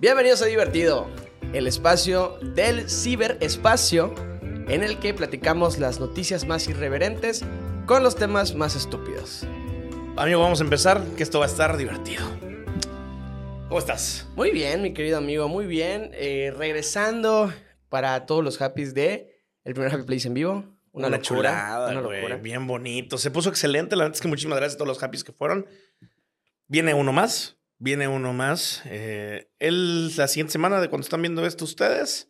Bienvenidos a Divertido, el espacio del ciberespacio en el que platicamos las noticias más irreverentes con los temas más estúpidos. Amigo, vamos a empezar, que esto va a estar divertido. ¿Cómo estás? Muy bien, mi querido amigo, muy bien. Eh, regresando para todos los happys de el primer Happy Place en vivo. Una, locura. chulada, una locura. Bien bonito. Se puso excelente. La verdad es que muchísimas gracias a todos los happys que fueron. Viene uno más. Viene uno más. Eh, el, la siguiente semana de cuando están viendo esto ustedes.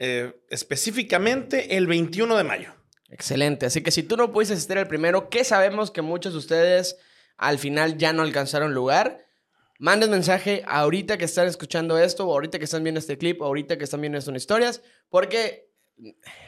eh, específicamente el 21 de mayo. Excelente. Así que si tú no pudiste asistir al primero, que sabemos que muchos de ustedes al final ya no alcanzaron lugar, manden mensaje ahorita que están escuchando esto, o ahorita que están viendo este clip, o ahorita que están viendo esto en historias, porque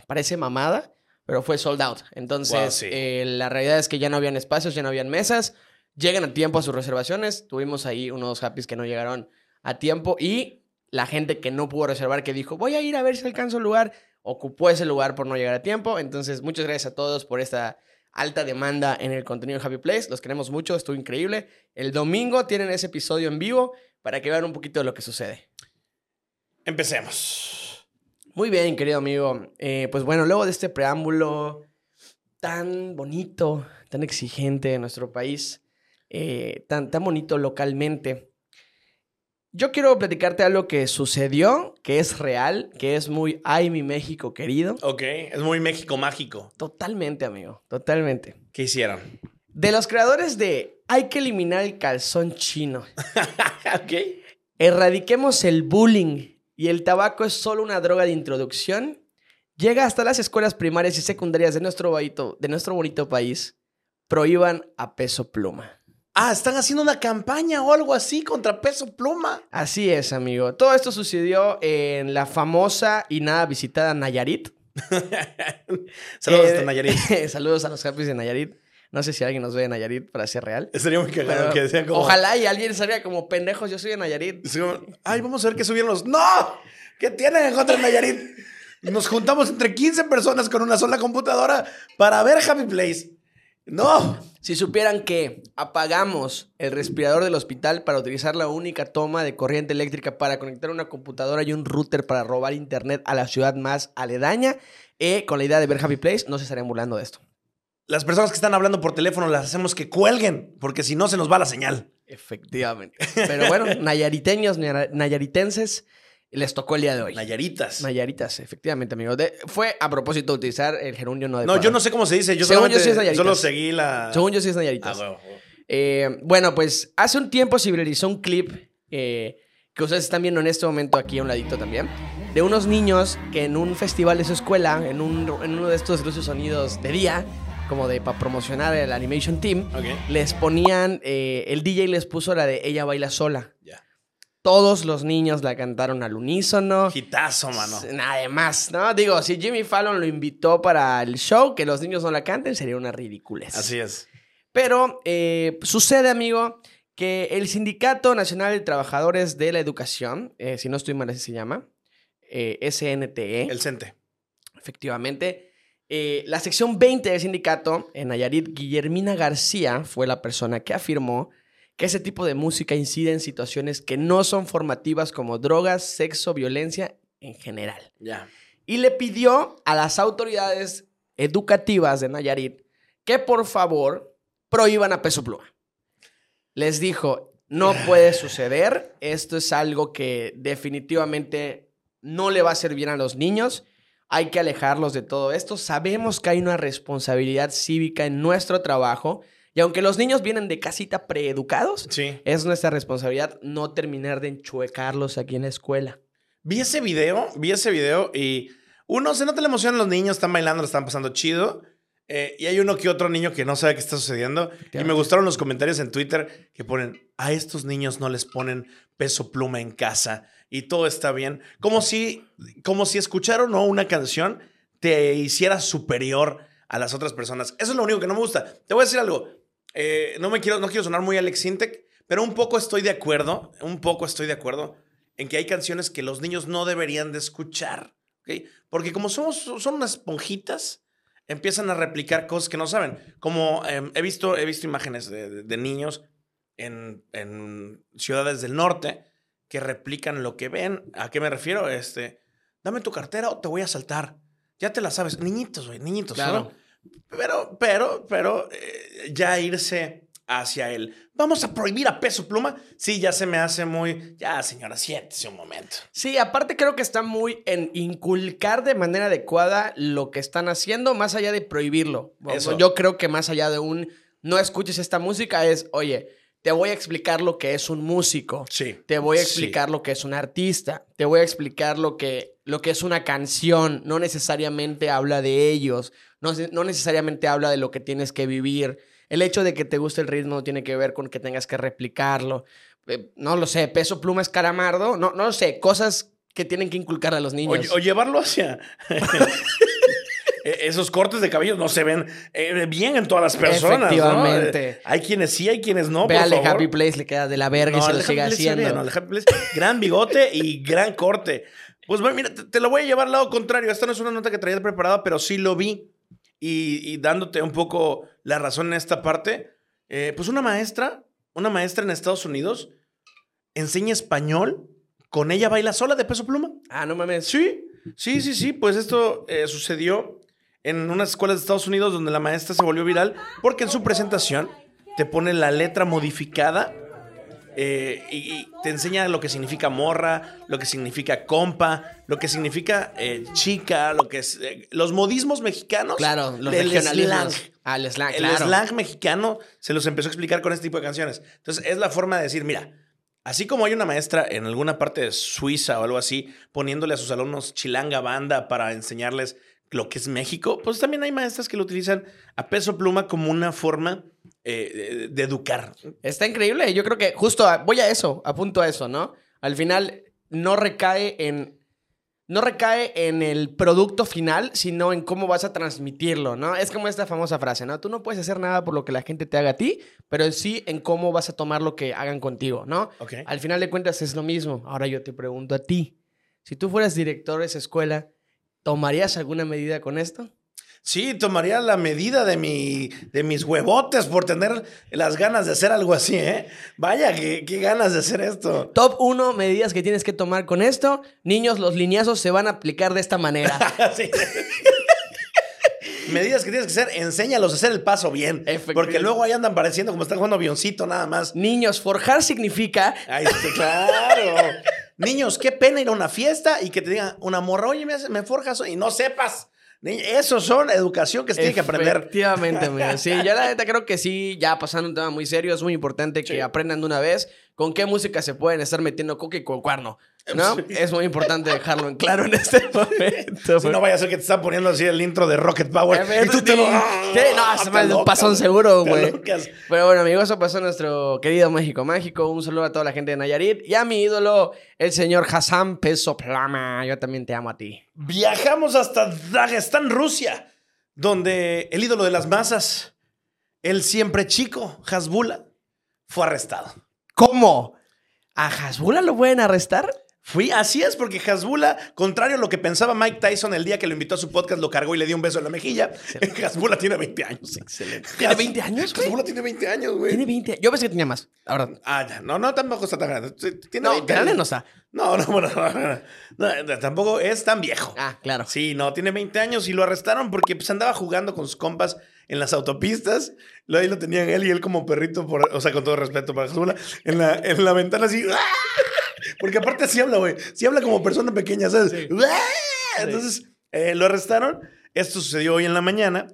parece mamada, pero fue sold out. Entonces, Wow, sí. eh, la realidad es que ya no habían espacios, ya no habían mesas. Lleguen a tiempo a sus reservaciones. Tuvimos ahí unos happys que no llegaron a tiempo y la gente que no pudo reservar, que dijo, voy a ir a ver si alcanzo lugar, ocupó ese lugar por no llegar a tiempo. Entonces, muchas gracias a todos por esta alta demanda en el contenido de Happy Place. Los queremos mucho, estuvo increíble. El domingo tienen ese episodio en vivo para que vean un poquito de lo que sucede. Empecemos. Muy bien, querido amigo. Eh, pues bueno, luego de este preámbulo tan bonito, tan exigente en nuestro país, eh, tan, tan bonito localmente, yo quiero platicarte algo que sucedió, que es real, que es muy, ay, mi México querido. Ok, es muy México mágico. Totalmente, amigo, totalmente. ¿Qué hicieron? De los creadores de Hay que eliminar el calzón chino. ok. Erradiquemos el bullying y el tabaco es solo una droga de introducción. Llega hasta las escuelas primarias y secundarias de nuestro, bonito, de nuestro bonito país. Prohíban a peso pluma. Ah, están haciendo una campaña o algo así contra Peso Pluma. Así es, amigo. Todo esto sucedió en la famosa y nada visitada Nayarit. Saludos Eh, hasta Nayarit. saludos a los happys de Nayarit. No sé si alguien nos ve de Nayarit para ser real. Sería muy cagado que decían como... Ojalá y alguien salga como pendejos. Yo soy de Nayarit. Como, Ay, vamos a ver qué subieron los... ¡No! ¿Qué tienen en contra de Nayarit? Nos juntamos entre 15 personas con una sola computadora para ver Happy Place. ¡No! Si supieran que apagamos el respirador del hospital para utilizar la única toma de corriente eléctrica para conectar una computadora y un router para robar internet a la ciudad más aledaña, eh, con la idea de ver Happy Place, no se estarían burlando de esto. Las personas que están hablando por teléfono las hacemos que cuelguen, porque si no se nos va la señal. Efectivamente. Pero bueno, nayariteños, nayaritenses, les tocó el día de hoy. Nayaritas. Nayaritas, efectivamente, amigo. De- fue a propósito de utilizar el gerundio no No, adecuado. yo no sé cómo se dice. Yo Según yo sí es Nayaritas. solo seguí la... Según yo sí es Ah, nayaritas. huevo, huevo. Eh, bueno, pues hace un tiempo se viralizó un clip eh, que ustedes están viendo en este momento aquí a un ladito también, de unos niños que en un festival de su escuela, en, un, en uno de estos luces sonidos de día, como de para promocionar el Animation Team, les ponían, eh, el DJ les puso la de Ella baila sola. Ya. Todos los niños la cantaron al unísono. Hitazo, mano. Nada más, ¿no? Digo, si Jimmy Fallon lo invitó para el show, que los niños no la canten, sería una ridiculez. Así es. Pero eh, sucede, amigo, que el Sindicato Nacional de Trabajadores de la Educación, eh, si no estoy mal así se llama, eh, SNTE, El Cente. efectivamente, la sección 20 del sindicato, en Nayarit, Guillermina García fue la persona que afirmó que ese tipo de música incide en situaciones que no son formativas como drogas, sexo, violencia en general Ya. y le pidió a las autoridades educativas de Nayarit que por favor prohíban a peso pluma. Les dijo, no puede suceder, esto es algo que definitivamente no le va a hacer bien a los niños, hay que alejarlos de todo esto, sabemos que hay una responsabilidad cívica en nuestro trabajo y aunque los niños vienen de casita preeducados, Sí. es nuestra responsabilidad no terminar de enchuecarlos aquí en la escuela. Vi ese video, vi ese video y uno se nota la emoción en los niños, están bailando, lo están pasando chido. eh, y hay uno que otro niño que no sabe qué está sucediendo. Y me gustaron los comentarios en Twitter que ponen, a estos niños no les ponen peso pluma en casa y todo está bien. Como si, como si escuchar o no una canción te hiciera superior a las otras personas. Eso es lo único que no me gusta. Te voy a decir algo. Eh, no me quiero, no quiero sonar muy Alex Sintek, pero un poco estoy de acuerdo, un poco estoy de acuerdo en que hay canciones que los niños no deberían de escuchar. Porque como somos, son unas esponjitas, empiezan a replicar cosas que no saben. Como eh, he, visto, he visto imágenes de, niños en, en ciudades del norte que replican lo que ven. ¿A qué me refiero? Este, dame tu cartera o te voy a saltar. Ya te la sabes. Niñitos, güey, niñitos. Claro. Pero, pero, pero, eh, ya irse hacia él. Vamos a prohibir a peso pluma. Sí, ya se me hace muy. Ya, señora, siéntese un momento. Sí, aparte creo que está muy en inculcar de manera adecuada lo que están haciendo, más allá de prohibirlo. Eso. Yo creo que más allá de un no escuches esta música es, oye, te voy a explicar lo que es un músico. Sí. Te voy a Sí. explicar lo que es un artista. Te voy a explicar lo que, lo que es una canción. No necesariamente habla de ellos. No, no necesariamente habla de lo que tienes que vivir. El hecho de que te guste el ritmo no tiene que ver con que tengas que replicarlo. Eh, no lo sé. Peso pluma es caramardo. No, no lo sé. Cosas que tienen que inculcar a los O, niños. o llevarlo hacia. Esos cortes de cabello no se ven eh, bien en todas las personas. ¿no? Efectivamente. Eh, Hay quienes sí, hay quienes no. por Véale favor. Happy Place, le queda de la verga y se lo sigue haciendo. no, el Happy Place, gran bigote y gran corte. Pues bueno, mira, te, te lo voy a llevar al lado contrario. Esta no es una nota que traía preparada, pero sí lo vi. Y, y dándote un poco la razón en esta parte, eh, pues una maestra, una maestra en Estados Unidos, enseña español, con ella baila sola de peso pluma. Ah, no mames. Sí, sí, sí, sí. Pues esto eh, sucedió en unas escuelas de Estados Unidos donde la maestra se volvió viral porque en su presentación te pone la letra modificada eh, y, y te enseña lo que significa morra, lo que significa compa, lo que significa eh, chica, lo que es eh, los modismos mexicanos. Claro, los regionalismos. slang. Ah, el slang, El claro. slang mexicano se los empezó a explicar con este tipo de canciones. Entonces, es la forma de decir, mira, así como hay una maestra en alguna parte de Suiza o algo así, poniéndole a sus alumnos chilanga banda para enseñarles lo que es México, pues también hay maestras que lo utilizan a peso pluma como una forma eh, de, educar. Está increíble. Yo creo que justo a- voy a eso, apunto a eso, ¿no? Al final no recae en. No recae en el producto final, sino en cómo vas a transmitirlo, ¿no? Es como esta famosa frase, ¿no? Tú no puedes hacer nada por lo que la gente te haga a ti, pero sí en cómo vas a tomar lo que hagan contigo, ¿no? Al final de cuentas es lo mismo. Ahora yo te pregunto a ti, si tú fueras director de esa escuela, ¿tomarías alguna medida con esto? Sí, tomaría la medida de, mi, de mis huevotes por tener las ganas de hacer algo así, ¿eh? Vaya, qué, qué ganas de hacer esto. Top 1, medidas que tienes que tomar con esto. Niños, los lineazos se van a aplicar de esta manera. Sí. Medidas que tienes que hacer, enséñalos a hacer el paso bien. Porque luego ahí andan pareciendo como están jugando avioncito nada más. Niños, forjar significa está, claro. Niños, qué pena ir a una fiesta y que te digan una morra, oye, me, hace- me forjas y no sepas. Eso son educación que se tiene que aprender. Efectivamente, amigo. Sí, yo la neta creo que sí, ya pasando un tema muy serio, es muy importante que aprendan de una vez con qué música se pueden estar metiendo coca y con cuerno. ¿No? Es muy importante dejarlo en claro en este momento. Si no vaya a ser que te están poniendo así el intro de Rocket Power. y tú te lo. Sí, no, te se me un pasón seguro, güey. Pero bueno, amigos, eso pasó nuestro querido México Mágico. Un saludo a toda la gente de Nayarit y a mi ídolo, el señor Hassan Peso Plama. Yo también te amo a ti. Viajamos hasta Dagestán, Rusia, donde el ídolo de las masas, el siempre chico, Hasbula, fue arrestado. ¿Cómo? ¿A Hasbula lo pueden arrestar? Fui, así es, porque Hasbula, contrario a lo que pensaba Mike Tyson el día que lo invitó a su podcast, lo cargó y le dio un beso en la mejilla. Hasbula tiene 20 años. Excelente. ¿Tiene 20 años, güey? Hasbula tiene 20 años, güey. Tiene 20. Yo pensé que tenía más. Ahora. Ah, ya. No, no, tampoco está tan grande. Tiene No, 20 grande años. no está. No, no, bueno, no, no, no, no, tampoco es tan viejo. Ah, claro. Sí, no, tiene 20 años y lo arrestaron porque pues andaba jugando con sus compas en las autopistas. Luego ahí lo tenían él y él como perrito, por, o sea, con todo respeto para Jesús, en la, en la ventana así. ¡ah! Porque aparte así habla, güey. Sí habla como persona pequeña, ¿sabes? ¡Ah! Entonces, eh, lo arrestaron. Esto sucedió hoy en la mañana.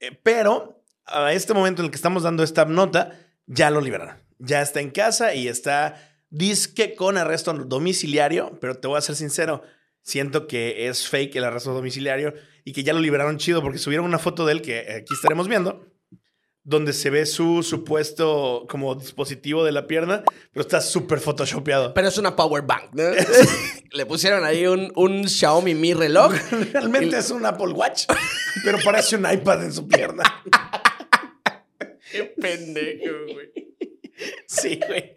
Eh, pero a este momento en el que estamos dando esta nota, ya lo liberaron. Ya está en casa y está disque con arresto domiciliario, pero te voy a ser sincero, siento que es fake el arresto domiciliario y que ya lo liberaron chido porque subieron una foto de él que aquí estaremos viendo, donde se ve su supuesto como dispositivo de la pierna, pero está súper photoshopeado. Pero es una power bank, ¿no? Le pusieron ahí un, un Xiaomi Mi reloj. Realmente es un Apple Watch, pero parece un iPad en su pierna. Qué pendejo, güey. Sí, güey.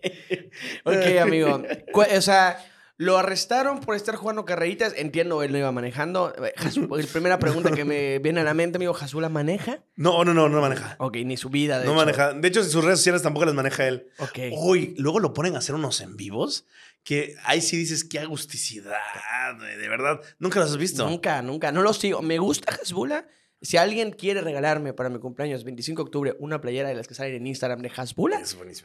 Ok, amigo. O sea, Lo arrestaron por estar jugando carreritas. Entiendo, él no iba manejando. Eh, Hasu- La primera pregunta que me viene a la mente, amigo, ¿Hasula maneja? No, no, no, no maneja. Ok, ni su vida, de no hecho. maneja. De hecho, sus redes sociales tampoco las maneja él. Ok. Uy, luego lo ponen a hacer unos en vivos que ahí sí dices qué agusticidad, de verdad. ¿Nunca los has visto? Nunca, nunca. No lo sigo. Me gusta Hasbula. Si alguien quiere regalarme para mi cumpleaños 25 de octubre una playera de las que salen en Instagram de Hasbula,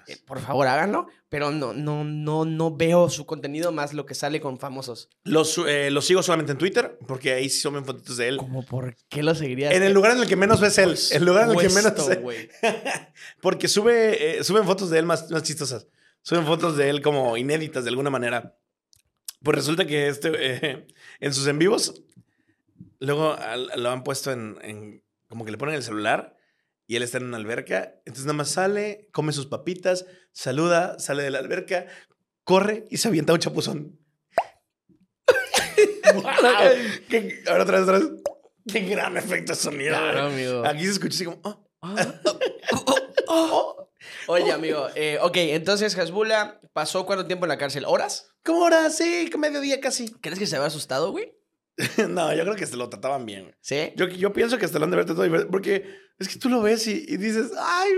eh, por favor háganlo. Pero no, no, no, no veo su contenido más lo que sale con famosos. Los, eh, los sigo solamente en Twitter porque ahí sí suben fotitos de él. Como por qué lo seguirías. En el lugar en el que menos ves él. El lugar en el que menos ves. Porque sube, eh, suben fotos de él más, más chistosas. Suben fotos de él como inéditas de alguna manera. Pues resulta que este, eh, en sus en vivos, luego al- lo han puesto en, en- como que le ponen el celular y él está en una alberca. Entonces nada más sale, come sus papitas, saluda, sale de la alberca, corre y se avienta un chapuzón. Qué- ahora otra vez, otra vez. Qué gran efecto de sonido. Claro, güey. amigo. Aquí se escucha así como... "Oh". Oye, amigo, eh, ok, entonces Hasbula pasó cuánto tiempo en la cárcel? ¿Horas? ¿Cómo ahora? Sí, mediodía casi. ¿Crees que se había asustado, güey? no, yo creo que se lo trataban bien. güey. Sí. Yo, yo pienso que hasta lo han de ver todo diferente. Porque es que tú lo ves y, y dices, ay,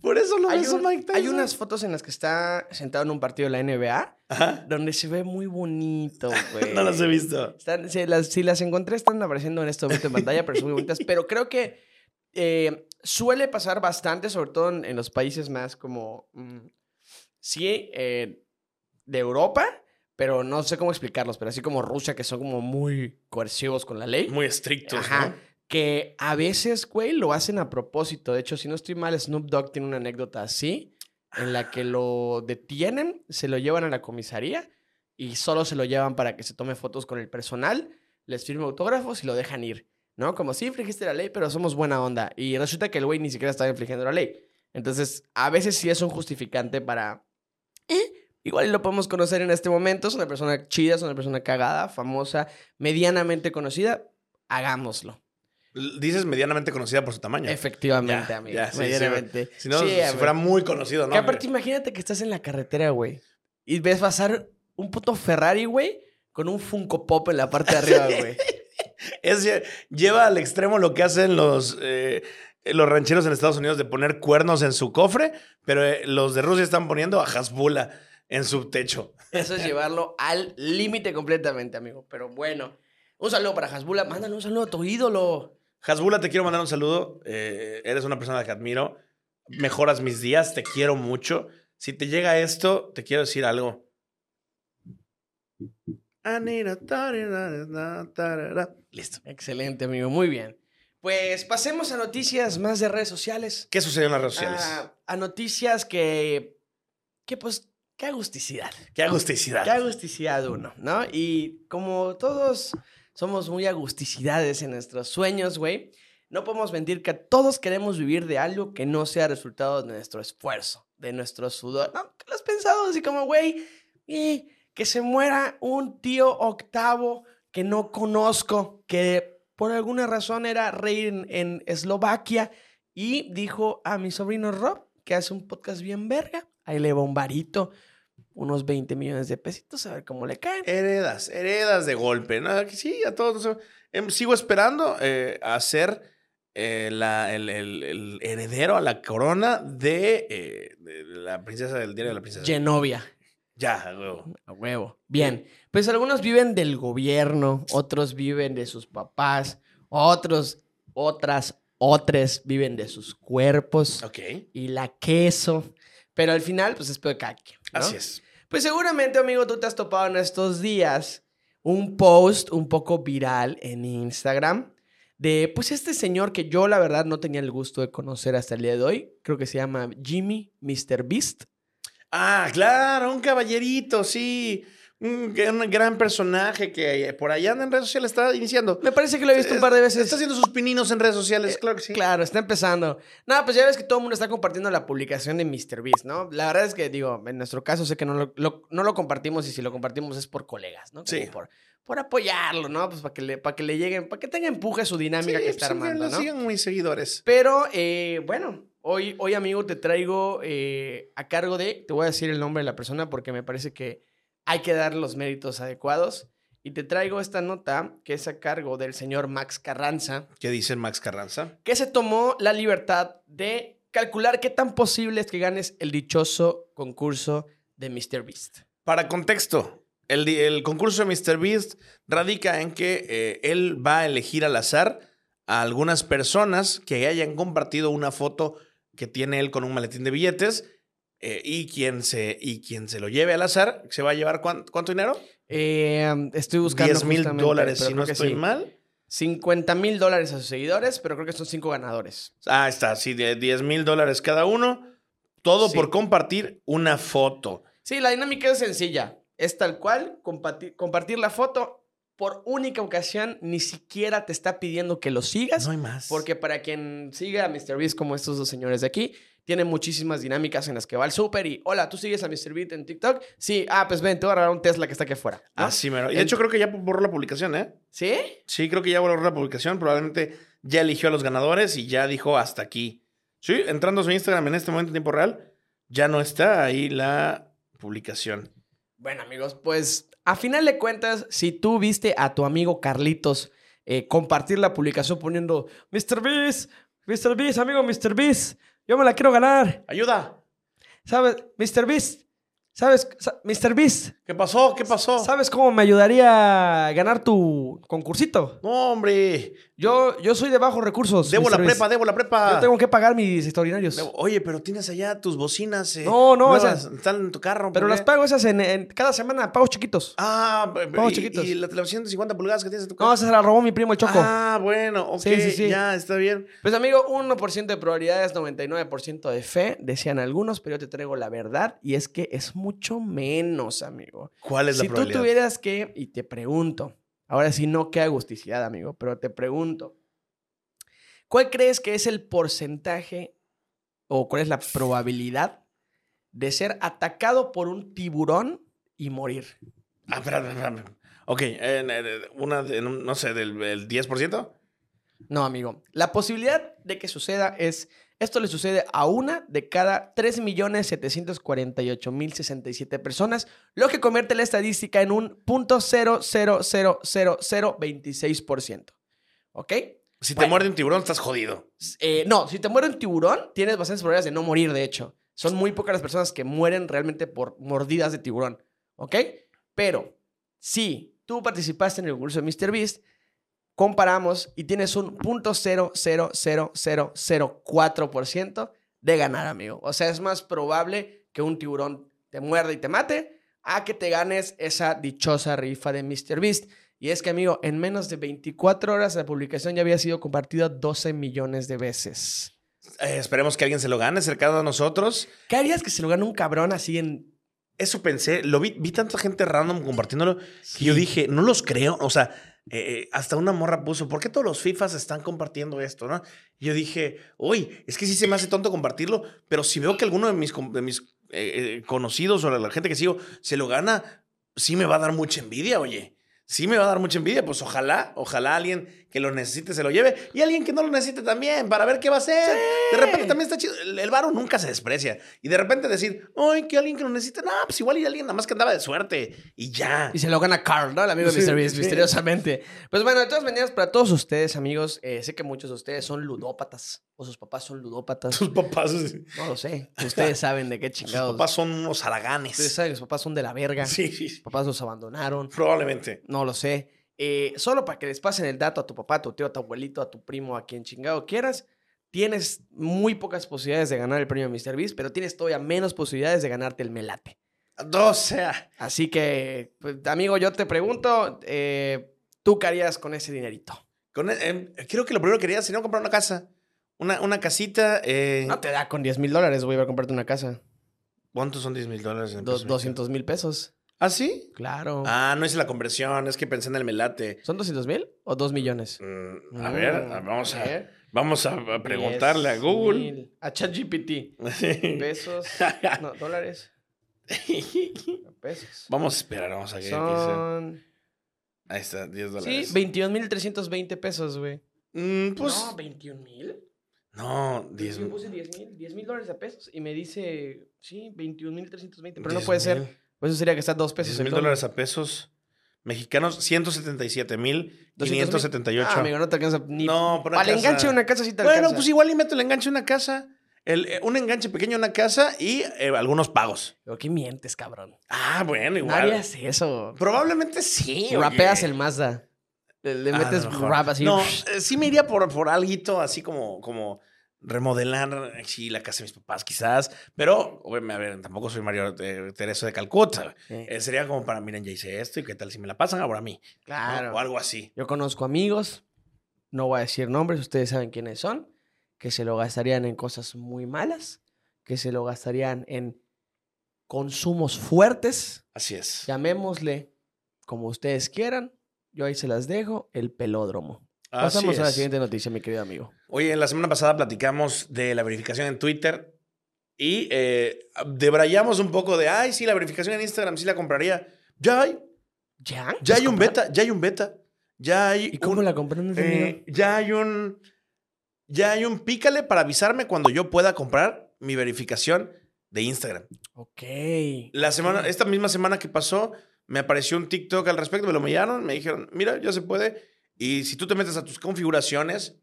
por eso lo Hay, ves un- Mike Tyson. hay unas fotos en las que está sentado en un partido de la NBA Ajá. donde se ve muy bonito, güey. No las he visto. Están- si, las, si las encontré, están apareciendo en este momento en pantalla, pero son muy bonitas. Pero creo que eh, suele pasar bastante, sobre todo en, en los países más como. mm, sí, eh, de Europa, pero no sé cómo explicarlos, pero así como Rusia, que son como muy coercivos con la ley. Muy estrictos, Ajá. ¿no? Que a veces, güey, lo hacen a propósito. De hecho, si no estoy mal, Snoop Dogg tiene una anécdota así, en la que lo detienen, se lo llevan a la comisaría y solo se lo llevan para que se tome fotos con el personal, les firme autógrafos y lo dejan ir. ¿No? Como si infringiste la ley, pero somos buena onda. Y resulta que el güey ni siquiera estaba infringiendo la ley. Entonces, a veces sí es un justificante para. Igual lo podemos conocer en este momento. Es una persona chida, es una persona cagada, famosa, medianamente conocida. Hagámoslo. Dices medianamente conocida por su tamaño. Efectivamente, Ya, amigo. ya, sí, sí, medianamente. Si no, Sí, si fuera muy conocido, ¿no? Que aparte, imagínate que estás en la carretera, güey. Y ves pasar un puto Ferrari, güey, con un Funko Pop en la parte de arriba, güey. Es, lle- lleva al extremo lo que hacen los, eh, los rancheros en Estados Unidos de poner cuernos en su cofre, pero eh, los de Rusia están poniendo a Hasbula en su techo. Eso es llevarlo al límite completamente, amigo. Pero bueno, un saludo para Hasbula. Mándale un saludo a tu ídolo. Hasbula, te quiero mandar un saludo. Eh, eres una persona que admiro. Mejoras mis días, te quiero mucho. Si te llega esto, te quiero decir algo. Listo. Excelente, amigo. Muy bien. Pues pasemos a noticias más de redes sociales. ¿Qué sucedió en las redes sociales? A, a noticias que, que pues, qué agusticidad. Qué agusticidad. Qué agusticidad uno, ¿no? Y como todos somos muy agusticidades en nuestros sueños, güey, no podemos mentir que todos queremos vivir de algo que no sea resultado de nuestro esfuerzo, de nuestro sudor. ¿No? ¿Qué lo has pensado? Así como, güey, eh, que se muera un tío octavo que no conozco, que por alguna razón era rey en, en Eslovaquia y dijo a mi sobrino Rob, que hace un podcast bien verga, ahí le va un varito, unos 20 millones de pesitos, a ver cómo le caen. Heredas, heredas de golpe. Sí, a todos. Em, sigo esperando eh, a ser eh, la- el, el- el heredero a la corona de, eh, de la princesa del diario de la princesa. Genovia. Ya, huevo. A huevo. Bien. Pues algunos viven del gobierno, otros viven de sus papás, otros, otras, otras viven de sus cuerpos Ok. y la queso. Pero al final, pues es peor de cada quien, ¿no? Así es. Pues seguramente, amigo, tú te has topado en estos días un post un poco viral en Instagram de, pues, este señor que yo, la verdad, no tenía el gusto de conocer hasta el día de hoy. Creo que se llama Jimmy Mr. Beast. Ah, claro, un caballerito, sí. Un, gran- personaje que eh, por allá anda en redes sociales está iniciando. Me parece que lo he visto un par de veces. Está haciendo sus pininos en redes sociales, claro que sí. Claro, está empezando. No, pues ya ves que todo el mundo está compartiendo la publicación de MrBeast, ¿no? La verdad es que, digo, en nuestro caso sé que no lo, lo- no lo compartimos y si lo compartimos es por colegas, ¿no? Como Sí. Por, por apoyarlo, ¿no? Pues para que, le, para que le lleguen, para que tenga empuje su dinámica Sí, que está pues, armando, lo ¿no? sigan mis seguidores. Pero, eh, bueno, hoy, hoy, amigo, te traigo eh, a cargo de, te voy a decir el nombre de la persona porque me parece que hay que dar los méritos adecuados. Y te traigo esta nota que es a cargo del señor Max Carranza, ¿Qué dice Max Carranza? que se tomó la libertad de calcular qué tan posible es que ganes el dichoso concurso de Mr. Beast. Para contexto, el, concurso de Mr. Beast radica en que eh, él va a elegir al azar a algunas personas que hayan compartido una foto que tiene él con un maletín de billetes eh, y, quien se, y quien se lo lleve al azar se va a llevar cuán- cuánto dinero? Eh, estoy buscando 10 mil dólares, si no estoy sí. mal. 50 mil dólares a sus seguidores, pero creo que son cinco ganadores. Ah, está, sí, de 10 mil dólares cada uno. Todo Sí. por compartir una foto. Sí, la dinámica es sencilla. Es tal cual, compartir, compartir la foto por única ocasión, ni siquiera te está pidiendo que lo sigas. No hay más. Porque para quien siga a MrBeast como estos dos señores de aquí, tiene muchísimas dinámicas en las que va al súper y, hola, ¿tú sigues a MrBeast en TikTok? Sí, ah, pues ven, te voy a regalar un Tesla que está aquí afuera. ¿no? Así mero. Y de hecho creo que ya borró la publicación, ¿eh? ¿Sí? Sí, creo que ya borró la publicación. Probablemente ya eligió a los ganadores y ya dijo hasta aquí. Sí, entrando a su Instagram en este momento en tiempo real, ya no está ahí la publicación. Bueno, amigos, pues a final de cuentas, si tú viste a tu amigo Carlitos eh, compartir la publicación poniendo Mr. Beast, Mr. Beast, amigo Mr. Beast, yo me la quiero ganar. ¡Ayuda! ¿Sabes? Mr. Beast, ¿sabes? Sa- Mr. Beast, ¿Qué pasó? ¿Qué pasó? ¿sabes cómo me ayudaría a ganar tu concursito? No, hombre. Yo, yo soy de bajos recursos. Debo Mr. la prepa, debo la prepa. Yo tengo que pagar mis extraordinarios. Debo- Oye, pero tienes allá tus bocinas. eh, No, no, nuevas, esas- Están en tu carro. Pero ¿por las qué? pago esas en, en- cada semana, pagos chiquitos. Ah, pe- pe- Vamos, y, chiquitos. y la televisión de 50 pulgadas que tienes en tu No, carro. esa se la robó mi primo el Choco. Ah, bueno, ok. Sí, sí, sí. Ya, está bien. Pues amigo, 1% de probabilidades, 99% de fe, decían algunos, pero yo te traigo la verdad y es que es mucho menos, amigo. ¿Cuál es la Si tú probabilidad? tuvieras que, y te pregunto, ahora sí no queda agusticidad, amigo, pero te pregunto, ¿cuál crees que es el porcentaje o cuál es la probabilidad de ser atacado por un tiburón y morir? Ah, espera, espera, espera. Ok, en- en- una, no sé, del el 10%. No, amigo. La posibilidad de que suceda es, esto le sucede a una de cada 3.748.067 personas, lo que convierte la estadística en un .0000026%. ¿Ok? Si te muerde un tiburón, estás jodido. Eh, no, si te muere un tiburón, tienes bastantes probabilidades de no morir, de hecho. Son muy pocas las personas que mueren realmente por mordidas de tiburón. ¿Ok? Pero si tú participaste en el concurso de MrBeast, comparamos y tienes un .0000004% de ganar, amigo. O sea, es más probable que un tiburón te muerda y te mate a que te ganes esa dichosa rifa de MrBeast. Y es que, amigo, en menos de 24 horas la publicación ya había sido compartida 12 millones de veces. Eh, esperemos que alguien se lo gane cercano a nosotros. ¿Qué harías que se lo gane un cabrón así en... Eso pensé, lo vi, vi tanta gente random compartiéndolo que yo dije, no los creo. O sea, eh, eh, hasta una morra puso, ¿por qué todos los FIFAs están compartiendo esto? ¿no? Yo dije, uy, es que sí se me hace tonto compartirlo, pero si veo que alguno de mis, de mis eh, conocidos o la gente que sigo se lo gana, sí me va a dar mucha envidia, oye. Sí me va a dar mucha envidia, pues ojalá, ojalá alguien que lo necesite se lo lleve y alguien que no lo necesite también para ver qué va a hacer. De repente también está chido. El, el varo nunca se desprecia. Y de repente decir, ay, que alguien que lo necesite, no, pues igual y alguien nada más que andaba de suerte y ya. Y se lo gana Carl, ¿no? El amigo Sí, de Mr. Beast, sí. misteriosamente. Pues bueno, de todas maneras, para todos ustedes, amigos, eh, sé que muchos de ustedes son ludópatas. O sus papás son ludópatas. Tus papás, No lo sé. Ustedes saben de qué chingados. papás son unos Ustedes haraganes. saben que sus papás son de la verga. Sí, sí, Sus papás los abandonaron. probablemente. No lo sé. Eh, solo para que les pasen el dato a tu papá, a tu tío, a tu abuelito, a tu primo, a quien chingado quieras. Tienes muy pocas posibilidades de ganar el premio Mr. Beast, pero tienes todavía menos posibilidades de ganarte el melate. O sea, Así que, pues, amigo, yo te pregunto, eh, ¿tú qué harías con ese dinerito? con, eh, creo que lo primero que quería sería comprar una casa. Una, una casita. eh, No te da con 10 mil dólares, voy a comprarte una casa. ¿Cuántos son 10 mil dólares? en Do- pesos 200 mil pesos. ¿Ah, sí? Claro. Ah, no hice la conversión, es que pensé en el melate. ¿Son 200 mil o 2 millones? Mm, a ver, Mm, a- vamos a, ver. vamos a preguntarle a 10 Google. mil. A ChatGPT. Pesos. no, dólares. Pesos. vamos a esperar, vamos a ver. Son. Ahí está, 10 Sí, dólares. 21 mil 320 pesos, güey. Mm, pues, no, 21 mil. no, 10 Yo mil. puse 10 mil, 10 mil dólares a pesos y me dice, sí, 21 mil 320, pero no 10 puede ser. Pues eso sería que está dos pesos. 10 mil dólares a pesos mexicanos, 177 mil 578. Ah, amigo, no te alcanza ni. No, el casa. enganche de una casa sí te Bueno, alcanza. pues igual y meto el enganche en una casa. El, eh, un enganche pequeño en una casa y eh, algunos pagos. Pero qué mientes, cabrón. Ah, bueno, No igual. harías eso. Probablemente sí. Rapeas el Mazda. Le, le Ah, metes a mejor. rap así. No, eh, sí me iría por, por alguito así como, como remodelar sí, la casa de mis papás, quizás. Pero, obviamente, a ver, tampoco soy Mario eh, Teresa de Calcuta. Sí. Eh, sería como para, miren, ya hice esto y qué tal si me la pasan ahora a mí. ¿no? Claro. O algo así. Yo conozco amigos, no voy a decir nombres, ustedes saben quiénes son, que se lo gastarían en cosas muy malas, que se lo gastarían en consumos fuertes, Así es. llamémosle como ustedes quieran. Yo ahí se las dejo, el pelódromo. Así Pasamos a la siguiente noticia, mi querido amigo. Oye, la semana pasada platicamos de la verificación en Twitter y eh, debrayamos un poco de, ay, sí, la verificación en Instagram sí la compraría. Ya hay, ¿Ya? ya hay ¿Puedes un beta, ya hay un beta, ya hay ¿Y cómo un, la compré? No eh, ya hay un, ya hay un pícale para avisarme cuando yo pueda comprar mi verificación de Instagram. ok. La semana, esta misma semana que pasó, me apareció un TikTok al respecto, me lo enviaron, me dijeron, mira, ya se puede. Y si tú te metes a tus configuraciones,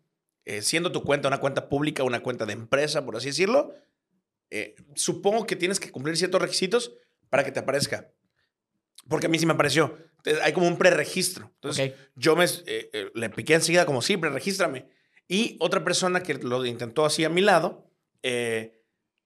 eh, siendo tu cuenta una cuenta pública, una cuenta de empresa, por así decirlo, eh, supongo que tienes que cumplir ciertos requisitos para que te aparezca. Porque a mí sí me apareció. Hay como un preregistro. Entonces, Ok. yo me, eh, eh, le piqué enseguida como, sí, preregístrame. Y otra persona que lo intentó así a mi lado, eh,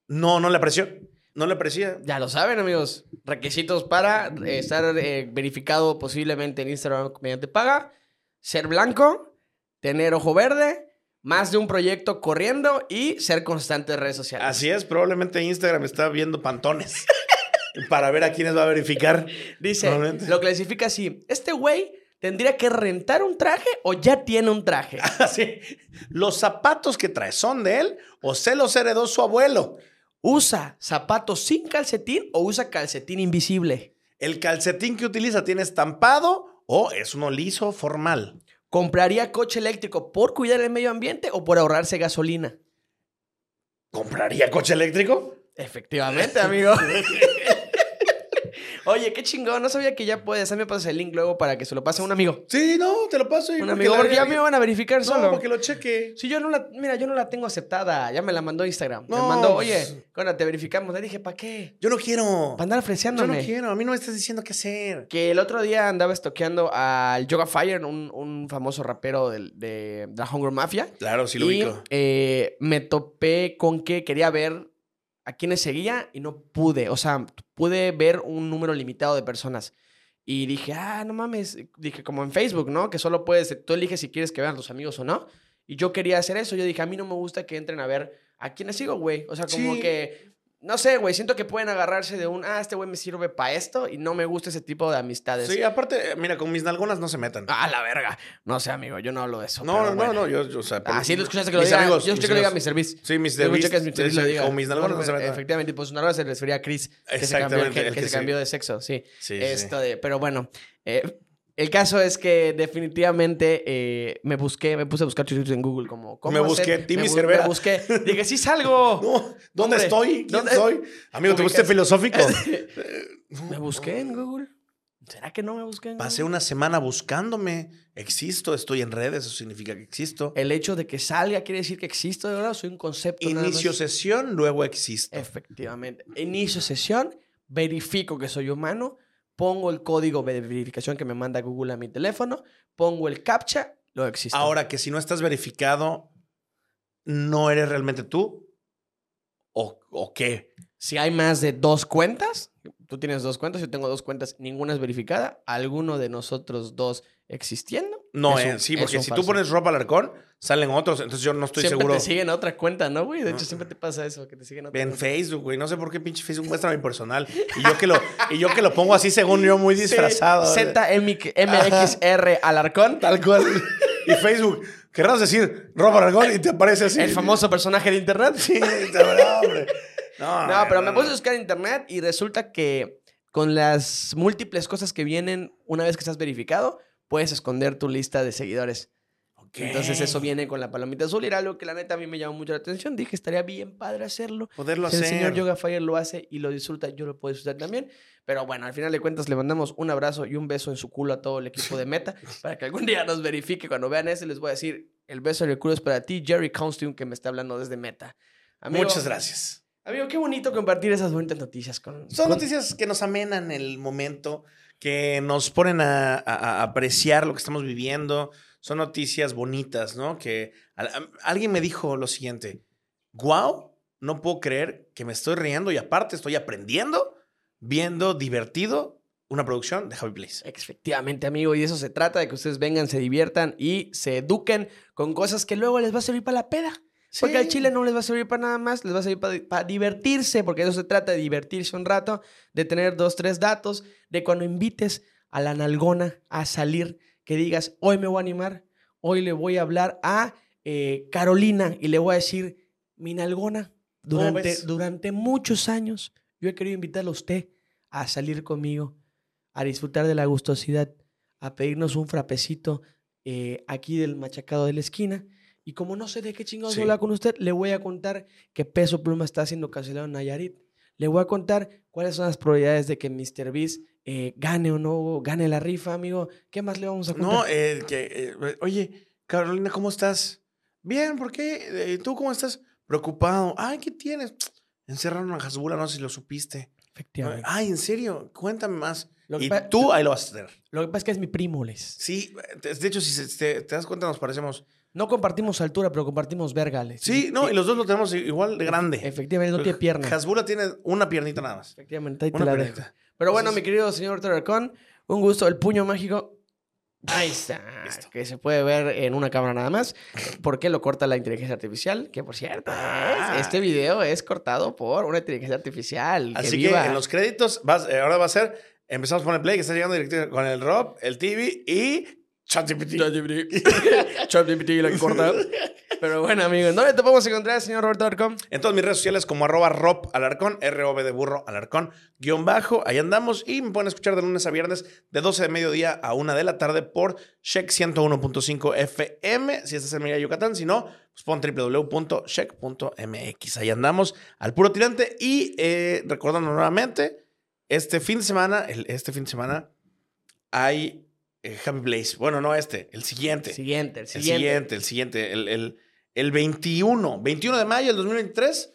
no, no le apareció. No le aparecía. Ya lo saben, amigos. Requisitos para eh, estar eh, verificado posiblemente en Instagram mediante paga. Ser blanco, tener ojo verde, más de un proyecto corriendo y ser constante en redes sociales. Así es, probablemente Instagram está viendo pantones para ver a quiénes va a verificar. Dice, lo clasifica así. Este güey tendría que rentar un traje o ya tiene un traje. Así. ¿Los zapatos que trae son de él o se los heredó su abuelo? ¿Usa zapatos sin calcetín o usa calcetín invisible? ¿El calcetín que utiliza tiene estampado o es uno liso formal? ¿Compraría coche eléctrico por cuidar el medio ambiente o por ahorrarse gasolina? ¿Compraría coche eléctrico? Efectivamente, amigo. Oye, qué chingón. No sabía que ya puedes. A mí me pasas el link luego para que se lo pase a un amigo. Sí, no, te lo paso. y Un amigo, porque ya me van a verificar No, solo. porque lo cheque. Si yo no la, mira, yo no la tengo aceptada. Ya me la mandó Instagram. me No, mandó, pues- oye, cuando te verificamos, le dije, ¿para qué? Yo no quiero. Para andar Yo no ofreciéndome. quiero. A mí no me estás diciendo qué hacer. Que el otro día andaba estoqueando al Yoga Fire, un, un famoso rapero de, de la Hunger Mafia. Claro, sí lo y ubico. eh, me topé con que quería ver a quienes seguía y no pude. O sea, pude ver un número limitado de personas. Y dije, ah, no mames. Dije, como en Facebook, ¿no? Que solo puedes, tú eliges si quieres que vean tus amigos o no. Y yo quería hacer eso. Yo dije, a mí no me gusta que entren a ver a quienes sigo, güey. O sea, como Sí. que, no sé, güey, siento que pueden agarrarse de un, ah, este güey me sirve para esto y no me gusta ese tipo de amistades. Sí, aparte, mira, con mis nalgonas no se metan. Ah, la verga. No sé, amigo, yo no hablo de eso. no, no, no, bueno. no, yo, yo, o sea, por- Ah, sí, lo escuchaste que lo mis diga. amigos, yo escuché que lo diga. Mr. Beast. Sí, mis Yo Mr. Beast lo diga. Con mis nalgonas no se metan. Efectivamente, pues nalgonas se refería a Chris, que se cambió, Exactamente, que, el que que se sí. cambió de sexo, sí. Sí, sí, Esto de, pero bueno, eh, el caso es que definitivamente eh, me busqué, me puse a buscar chuchitos en Google como ¿cómo Me busqué, hacer? Timmy me, bu- Cervera. Me busqué, dije, sí salgo. No, ¿dónde Hombre, estoy? ¿Quién ¿dónde- soy? Amigo, ¿te gusta filosófico? Me busqué en Google. ¿Será que no me busqué en Pasé una semana buscándome. Existo, estoy en redes, eso significa que existo. El hecho de que salga quiere decir que existo de verdad, soy un concepto. Inicio sesión, luego existo. Efectivamente. Inicio sesión, verifico que soy humano, pongo el código de verificación que me manda Google a mi teléfono, pongo el captcha, lo existe. Ahora que si no estás verificado, ¿no eres realmente tú? ¿O, o qué? si hay más de dos cuentas, tú tienes dos cuentas, yo tengo dos cuentas, ninguna es verificada, alguno de nosotros dos existiendo. No, es eh, sí, porque si tú pones ropa al arcón, salen otros. Entonces yo no estoy siempre seguro. te siguen a otra cuenta, ¿no, güey? De hecho, No. siempre te pasa eso, que te siguen a otra En cuenta. Facebook, güey. No sé por qué pinche Facebook muestra mi personal. Y yo que lo, y yo que lo pongo así según yo, muy disfrazado. Sí, ZMXR Alarcón. Tal cual. Y Facebook, querrás decir ropa al arcón y te aparece así. El famoso personaje de internet. Sí, verdad, hombre. No, No, pero me no, puse a no. buscar en internet y resulta que con las múltiples cosas que vienen una vez que estás verificado, puedes esconder tu lista de seguidores. Ok. Entonces eso viene con la palomita azul y era algo que la neta a mí me llamó mucho la atención. Dije, estaría bien padre hacerlo. Poderlo Si el hacer. señor Yoga Fire lo hace y lo disfruta, yo lo puedo disfrutar también. Pero bueno, al final de cuentas le mandamos un abrazo y un beso en su culo a todo el equipo de Meta para que algún día nos verifique. Cuando vean ese les voy a decir, el beso en el culo es para ti, Jerry Constantine, que me está hablando desde Meta. Amigo, Muchas gracias. Amigo, qué bonito compartir esas bonitas noticias con... Son con- noticias que nos amenan el momento, que nos ponen a, apreciar lo que estamos viviendo. Son noticias bonitas, ¿no? Que alguien me dijo lo siguiente: Wow, no puedo creer que me estoy riendo y aparte estoy aprendiendo, viendo divertido una producción de Happy Place. Efectivamente, amigo, y eso se trata, de que ustedes vengan, se diviertan y se eduquen con cosas que luego les va a servir para la peda. Porque al chile no les va a servir para nada más, les va a servir para, para divertirse, porque eso se trata, de divertirse un rato, de tener dos, tres datos, de cuando invites a la nalgona a salir, que digas, hoy me voy a animar, hoy le voy a hablar a eh, Carolina y le voy a decir, mi nalgona, durante, muchos años, yo he querido invitarlo a usted a salir conmigo, a disfrutar de la gustosidad, a pedirnos un frapecito eh, aquí del machacado de la esquina. Y como no sé de qué chingados Sí. hablar con usted, le voy a contar que Peso Pluma está siendo cancelado en Nayarit. Le voy a contar cuáles son las probabilidades de que Mr. Beast eh, gane o no gane la rifa, amigo. ¿Qué más le vamos a contar? No, eh, que, eh, oye, Carolina, ¿cómo estás? Bien, ¿por qué? Eh, ¿Tú cómo estás? Preocupado. Ay, ¿qué tienes? Encerraron a Hasbula, no sé si lo supiste. Efectivamente. Ay, ¿en serio? Cuéntame más. Lo y tú ahí lo vas a tener. Lo que pasa es que es mi primo, Les. Sí, de hecho, si te das cuenta, nos parecemos. No compartimos altura, pero compartimos verga, Les. Sí, no, y los dos lo tenemos igual de grande. Efectivamente, no tiene pierna. Hasbula tiene una piernita nada más. Efectivamente, ahí te Una la dejo. Pero bueno, Entonces- mi querido señor Arcón, un gusto. El puño mágico. Ahí está. Listo. Que se puede ver en una cámara nada más. Porque lo corta la inteligencia artificial. Que por cierto, Ah. es- este video es cortado por una inteligencia artificial. Así que viva. en los créditos, vas, eh, ahora va a ser. Empezamos con el play que está llegando directo con el Rob, el TV y ChatGPT. ChatGPT lo que corta. Pero bueno, amigos, ¿dónde te podemos encontrar, señor Roberto Arcón? En todas mis redes sociales como arroba Rob Alarcón, R-O-B de burro Alarcón, guion bajo, ahí andamos y me pueden escuchar de lunes a viernes de 12 de mediodía a 1 de la tarde por Check 101.5 FM, si estás en Mérida, Yucatán, si no, pues pon www.check.mx, ahí andamos al puro tirante y eh, recordando nuevamente, este fin de semana, el- este fin de semana hay Happy Place, bueno, no este, el siguiente. Siguiente, el El siguiente. el siguiente, el, el, el 21, 21 de mayo del 2023.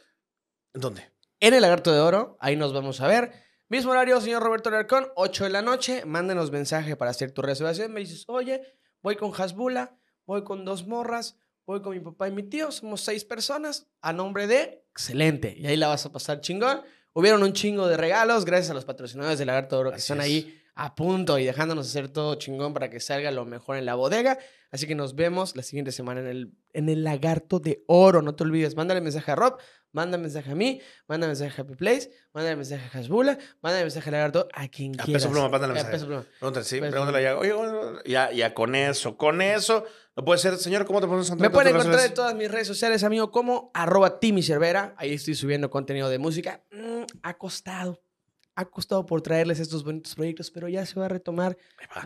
¿En dónde? En el Lagarto de Oro, ahí nos vamos a ver. Mismo horario, señor Roberto Alarcón, 8 de la noche. Mándenos mensaje para hacer tu reservación. Me dices, oye, voy con Hasbula, voy con dos morras, voy con mi papá y mi tío. Somos seis personas a nombre de excelente. Y ahí la vas a pasar chingón. Hubieron un chingo de regalos gracias a los patrocinadores del Lagarto de Oro que están es. ahí a punto y dejándonos hacer todo chingón para que salga lo mejor en la bodega. Así que nos vemos la siguiente semana en el, en el Lagarto de Oro. No te olvides, mándale mensaje a Rob, manda mensaje a mí, manda mensaje a Happy Place, manda mensaje a Hasbula, manda mensaje a Lagarto, a quien A quieras. Peso Pluma, mándale A mensaje. Peso Pluma. Pregúntale, sí, pregúntale ya. Oye, bueno, ya, ya con eso, con eso. No puede ser, señor, ¿cómo te encontrar? Me pueden encontrar en todas mis redes sociales, amigo, como arroba Timmy Cervera. Ahí estoy subiendo contenido de música. Mm, ha costado. Ha costado por traerles estos bonitos proyectos, pero ya se va a retomar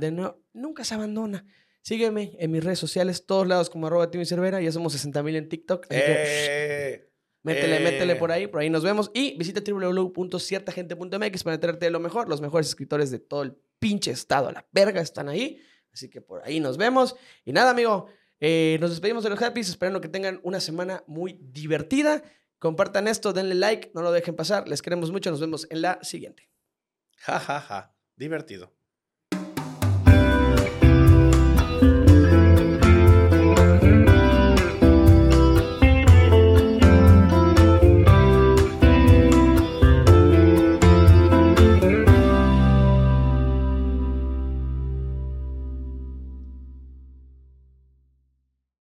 de nuevo. Nunca se abandona. Sígueme en mis redes sociales, todos lados como arroba Timmy Cervera. Ya somos 60 mil en TikTok. así que Eh, métele, eh. métele por ahí. Por ahí nos vemos. Y visita www.ciertagente.mx para enterarte de lo mejor. Los mejores escritores de todo el pinche estado. La verga están ahí. Así que por ahí nos vemos. Y nada, amigo. eh, nos despedimos de los Happys, esperando que tengan una semana muy divertida. Compartan esto, denle like, no lo dejen pasar. Les queremos mucho. Nos vemos en la siguiente. ja, ja, ja. Divertido.